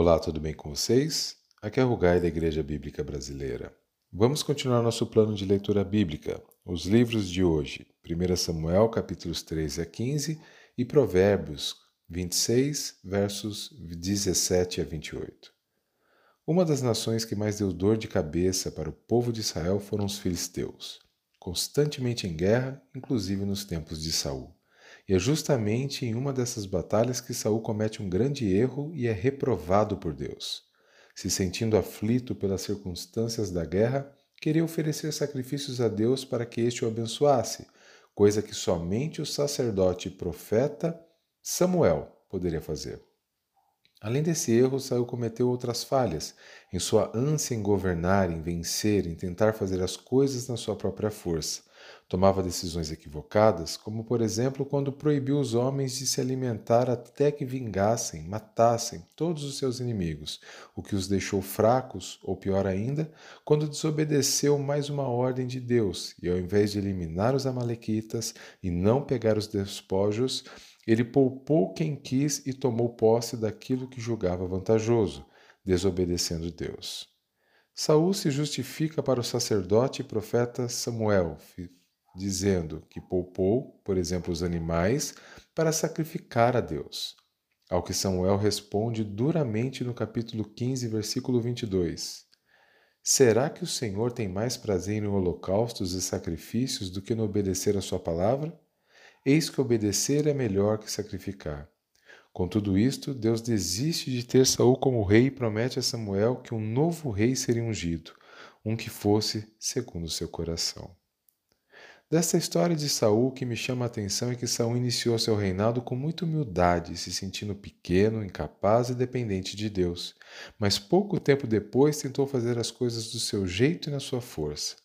Olá, tudo bem com vocês? Aqui é Rugai da Igreja Bíblica Brasileira. Vamos continuar nosso plano de leitura bíblica. Os livros de hoje, 1 Samuel, capítulos 13 a 15 e Provérbios 26, versos 17 a 28. Uma das nações que mais deu dor de cabeça para o povo de Israel foram os filisteus, constantemente em guerra, inclusive nos tempos de Saul. E é justamente em uma dessas batalhas que Saul comete um grande erro e é reprovado por Deus. Se sentindo aflito pelas circunstâncias da guerra, queria oferecer sacrifícios a Deus para que este o abençoasse, coisa que somente o sacerdote e profeta Samuel poderia fazer. Além desse erro, Saul cometeu outras falhas, em sua ânsia em governar, em vencer, em tentar fazer as coisas na sua própria força. Tomava decisões equivocadas, como por exemplo quando proibiu os homens de se alimentar até que vingassem, matassem todos os seus inimigos, o que os deixou fracos, ou pior ainda, quando desobedeceu mais uma ordem de Deus e, ao invés de eliminar os Amalequitas e não pegar os despojos, ele poupou quem quis e tomou posse daquilo que julgava vantajoso, desobedecendo Deus. Saul se justifica para o sacerdote e profeta Samuel, dizendo que poupou, por exemplo, os animais para sacrificar a Deus. Ao que Samuel responde duramente no capítulo 15, versículo 22. Será que o Senhor tem mais prazer em holocaustos e sacrifícios do que no obedecer a sua palavra? Eis que obedecer é melhor que sacrificar. Com tudo isto, Deus desiste de ter Saul como rei e promete a Samuel que um novo rei seria ungido, um que fosse segundo seu coração. Desta história de Saul, o que me chama a atenção é que Saul iniciou seu reinado com muita humildade, se sentindo pequeno, incapaz e dependente de Deus. Mas pouco tempo depois tentou fazer as coisas do seu jeito e na sua força.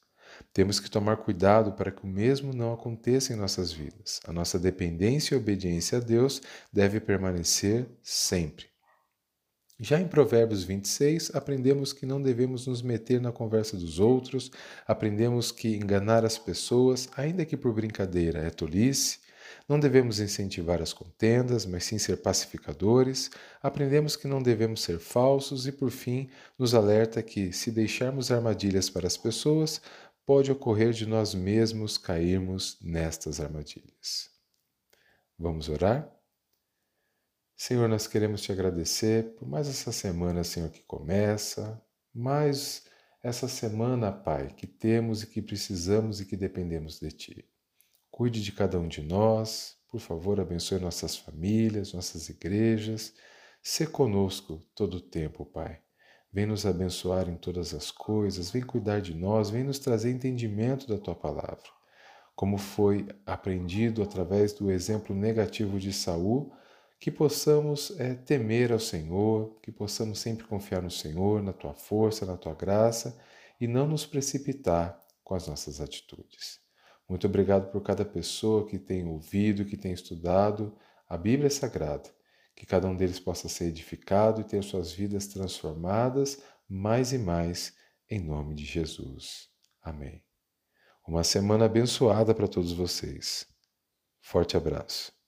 Temos que tomar cuidado para que o mesmo não aconteça em nossas vidas. A nossa dependência e obediência a Deus deve permanecer sempre. Já em Provérbios 26, aprendemos que não devemos nos meter na conversa dos outros, aprendemos que enganar as pessoas, ainda que por brincadeira, é tolice, não devemos incentivar as contendas, mas sim ser pacificadores. Aprendemos que não devemos ser falsos e, por fim, nos alerta que, se deixarmos armadilhas para as pessoas, pode ocorrer de nós mesmos cairmos nestas armadilhas. Vamos orar? Senhor, nós queremos te agradecer por mais essa semana, Senhor, que começa, mais essa semana, Pai, que temos e que precisamos e que dependemos de Ti. Cuide de cada um de nós, por favor, abençoe nossas famílias, nossas igrejas. Se conosco todo o tempo, Pai. Vem nos abençoar em todas as coisas, vem cuidar de nós, vem nos trazer entendimento da tua palavra. Como foi aprendido através do exemplo negativo de Saul, que possamos é, temer ao Senhor, que possamos sempre confiar no Senhor, na tua força, na tua graça e não nos precipitar com as nossas atitudes. Muito obrigado por cada pessoa que tem ouvido, que tem estudado a Bíblia Sagrada. Que cada um deles possa ser edificado e ter suas vidas transformadas mais e mais, em nome de Jesus. Amém. Uma semana abençoada para todos vocês. Forte abraço.